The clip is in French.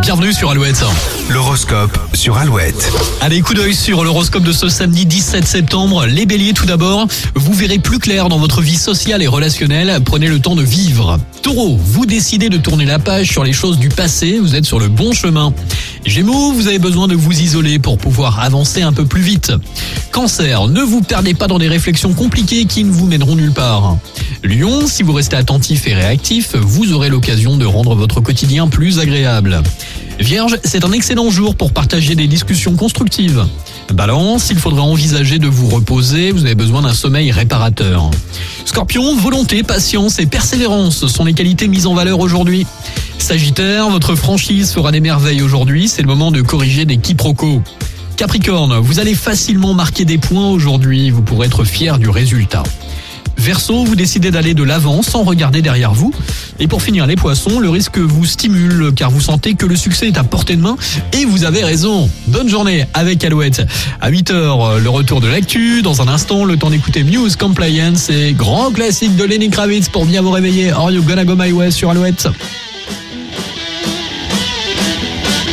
bienvenue sur Alouette. L'horoscope sur Alouette. Allez, coup d'œil sur l'horoscope de ce samedi 17 septembre. Les béliers tout d'abord, vous verrez plus clair dans votre vie sociale et relationnelle. Prenez le temps de vivre. Taureau, vous décidez de tourner la page sur les choses du passé, vous êtes sur le bon chemin. Gémeaux, vous avez besoin de vous isoler pour pouvoir avancer un peu plus vite. Cancer, ne vous perdez pas dans des réflexions compliquées qui ne vous mèneront nulle part. Lion, si vous restez attentif et réactif, vous aurez l'occasion de rendre votre quotidien plus agréable. Vierge, c'est un excellent jour pour partager des discussions constructives. Balance, il faudra envisager de vous reposer, vous avez besoin d'un sommeil réparateur. Scorpion, volonté, patience et persévérance sont les qualités mises en valeur aujourd'hui. Sagittaire, votre franchise fera des merveilles aujourd'hui, c'est le moment de corriger des quiproquos. Capricorne, vous allez facilement marquer des points aujourd'hui, vous pourrez être fier du résultat. Verseau, vous décidez d'aller de l'avant sans regarder derrière vous. Et pour finir, les poissons, le risque vous stimule car vous sentez que le succès est à portée de main et vous avez raison. Bonne journée avec Alouette. À 8h, le retour de l'actu. Dans un instant, le temps d'écouter Muse Compliance et grand classique de Lenny Kravitz pour bien vous réveiller. Are you gonna go my way sur Alouette?